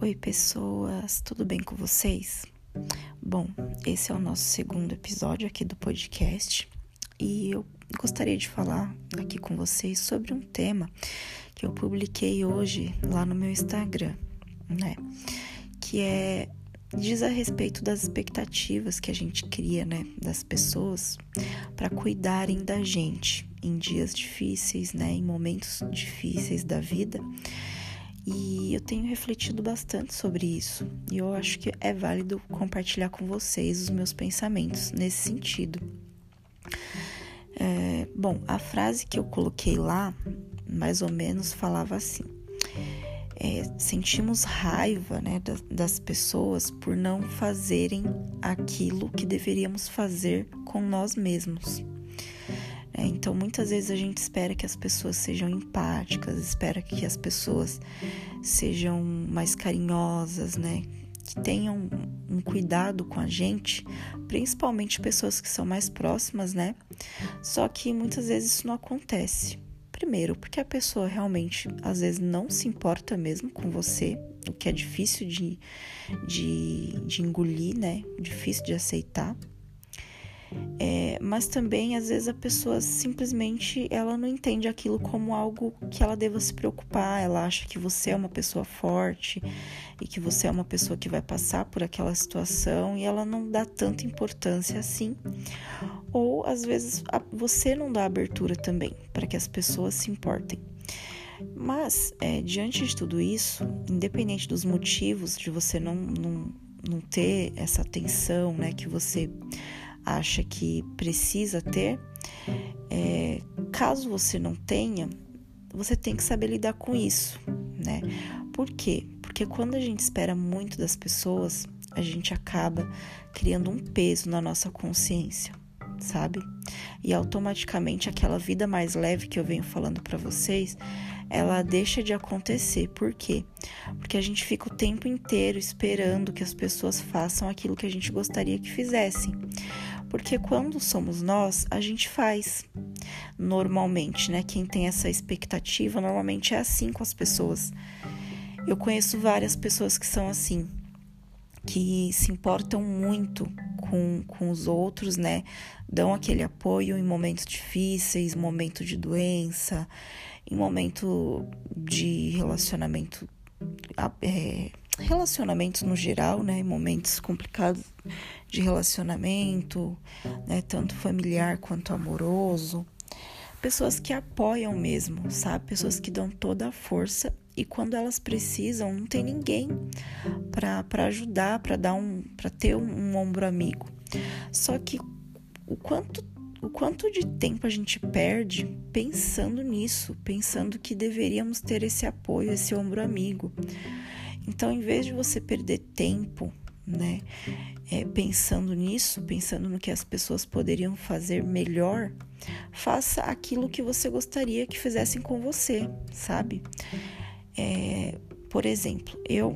Oi, pessoas, tudo bem com vocês? Bom, esse é o nosso segundo episódio aqui do podcast e eu gostaria de falar aqui com vocês sobre um tema que eu publiquei hoje lá no meu Instagram, né? Que é diz a respeito das expectativas que a gente cria, né, das pessoas para cuidarem da gente em dias difíceis, né, em momentos difíceis da vida. E eu tenho refletido bastante sobre isso. E eu acho que é válido compartilhar com vocês os meus pensamentos nesse sentido. É, bom, a frase que eu coloquei lá, mais ou menos, falava assim: é, sentimos raiva né, das, das pessoas por não fazerem aquilo que deveríamos fazer com nós mesmos. É, então, muitas vezes a gente espera que as pessoas sejam empáticas, espera que as pessoas sejam mais carinhosas, né? Que tenham um cuidado com a gente, principalmente pessoas que são mais próximas, né? Só que muitas vezes isso não acontece. Primeiro, porque a pessoa realmente às vezes não se importa mesmo com você, o que é difícil de, de, de engolir, né? Difícil de aceitar. É, mas também às vezes a pessoa simplesmente ela não entende aquilo como algo que ela deva se preocupar. Ela acha que você é uma pessoa forte e que você é uma pessoa que vai passar por aquela situação e ela não dá tanta importância assim. Ou às vezes você não dá abertura também para que as pessoas se importem. Mas, é, diante de tudo isso, independente dos motivos de você não, não, não ter essa atenção, né, que você acha que precisa ter, é, caso você não tenha, você tem que saber lidar com isso, né? Por quê? Porque quando a gente espera muito das pessoas, a gente acaba criando um peso na nossa consciência, sabe? E automaticamente aquela vida mais leve que eu venho falando para vocês, ela deixa de acontecer. Por quê? Porque a gente fica o tempo inteiro esperando que as pessoas façam aquilo que a gente gostaria que fizessem. Porque quando somos nós, a gente faz. Normalmente, né? Quem tem essa expectativa, normalmente é assim com as pessoas. Eu conheço várias pessoas que são assim, que se importam muito com, com os outros, né? Dão aquele apoio em momentos difíceis, momento de doença, em momento de relacionamento. É, relacionamentos no geral, né? Momentos complicados de relacionamento, né? Tanto familiar quanto amoroso. Pessoas que apoiam mesmo, sabe? Pessoas que dão toda a força e quando elas precisam, não tem ninguém para ajudar, para dar um, para ter um, um ombro amigo. Só que o quanto o quanto de tempo a gente perde pensando nisso, pensando que deveríamos ter esse apoio, esse ombro amigo. Então, em vez de você perder tempo, né, é, pensando nisso, pensando no que as pessoas poderiam fazer melhor, faça aquilo que você gostaria que fizessem com você, sabe? É, por exemplo, eu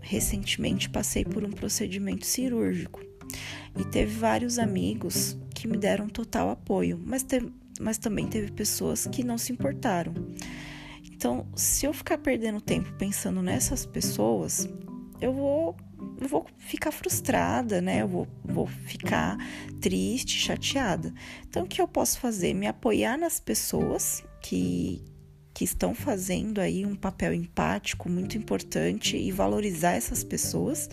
recentemente passei por um procedimento cirúrgico e teve vários amigos que me deram total apoio, mas, mas também teve pessoas que não se importaram. Então, se eu ficar perdendo tempo pensando nessas pessoas, eu vou, eu vou ficar frustrada, né? Eu vou, vou ficar triste, chateada. Então, o que eu posso fazer? Me apoiar nas pessoas que, que estão fazendo aí um papel empático muito importante e valorizar essas pessoas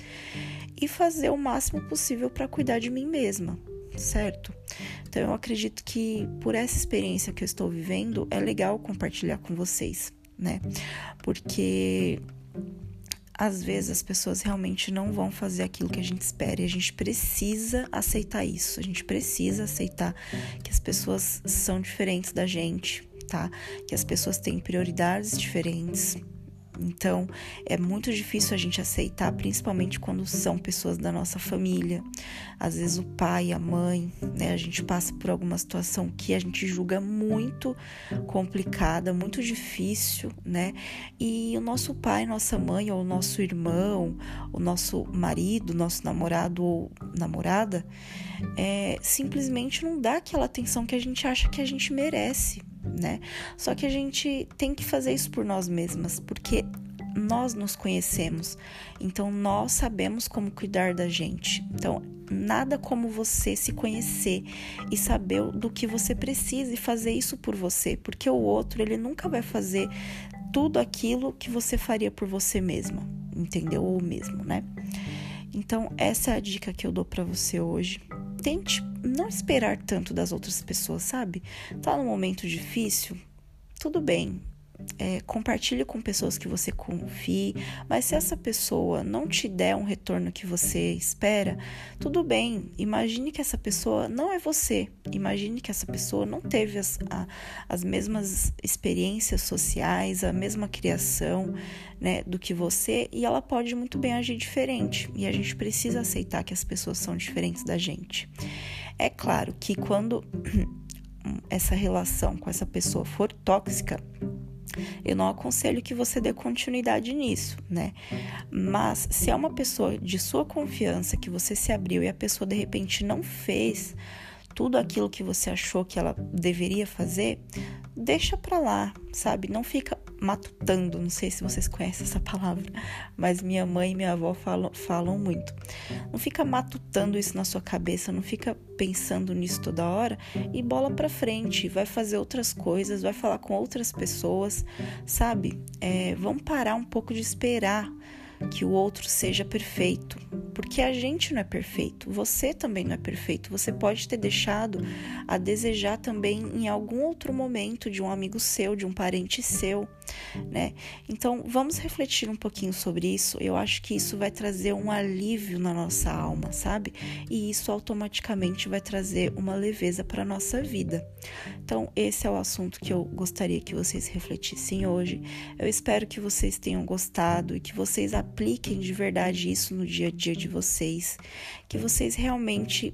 e fazer o máximo possível para cuidar de mim mesma, certo? Então eu acredito que por essa experiência que eu estou vivendo é legal compartilhar com vocês, né? Porque às vezes as pessoas realmente não vão fazer aquilo que a gente espera e a gente precisa aceitar isso. A gente precisa aceitar que as pessoas são diferentes da gente, tá? Que as pessoas têm prioridades diferentes, então, é muito difícil a gente aceitar, principalmente quando são pessoas da nossa família. Às vezes o pai, a mãe, né? A gente passa por alguma situação que a gente julga muito complicada, muito difícil, né? E o nosso pai, nossa mãe, ou o nosso irmão, o nosso marido, nosso namorado ou namorada, é, simplesmente não dá aquela atenção que a gente acha que a gente merece, né? Só que a gente tem que fazer isso por nós mesmas, porque nós nos conhecemos, então nós sabemos como cuidar da gente. Então, nada como você se conhecer e saber do que você precisa e fazer isso por você, porque o outro, ele nunca vai fazer tudo aquilo que você faria por você mesma, entendeu? Ou mesmo, né? Então, essa é a dica que eu dou para você hoje. Tente não esperar tanto das outras pessoas, sabe? Tá num momento difícil, tudo bem, é, compartilhe com pessoas que você confie, mas se essa pessoa não te der um retorno que você espera, tudo bem. Imagine que essa pessoa não é você. Imagine que essa pessoa não teve as, a, as mesmas experiências sociais, a mesma criação né, do que você e ela pode muito bem agir diferente. E a gente precisa aceitar que as pessoas são diferentes da gente. É claro que quando essa relação com essa pessoa for tóxica, eu não aconselho que você dê continuidade nisso, né? Mas se é uma pessoa de sua confiança que você se abriu e a pessoa de repente não fez tudo aquilo que você achou que ela deveria fazer, deixa pra lá, sabe? Não fica matutando, não sei se vocês conhecem essa palavra, mas minha mãe e minha avó falam, falam muito. Não fica matutando isso na sua cabeça, não fica pensando nisso toda hora e bola pra frente, vai fazer outras coisas, vai falar com outras pessoas, sabe? É, vamos parar um pouco de esperar que o outro seja perfeito, porque a gente não é perfeito, você também não é perfeito. Você pode ter deixado a desejar também em algum outro momento de um amigo seu, de um parente seu, né? Então, vamos refletir um pouquinho sobre isso. Eu acho que isso vai trazer um alívio na nossa alma, sabe? E isso automaticamente vai trazer uma leveza para nossa vida. Então, esse é o assunto que eu gostaria que vocês refletissem hoje. Eu espero que vocês tenham gostado e que vocês apliquem de verdade isso no dia a dia de de vocês, que vocês realmente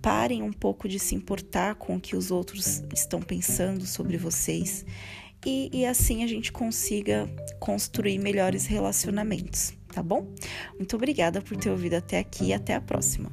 parem um pouco de se importar com o que os outros estão pensando sobre vocês e, e assim a gente consiga construir melhores relacionamentos, tá bom? Muito obrigada por ter ouvido até aqui e até a próxima.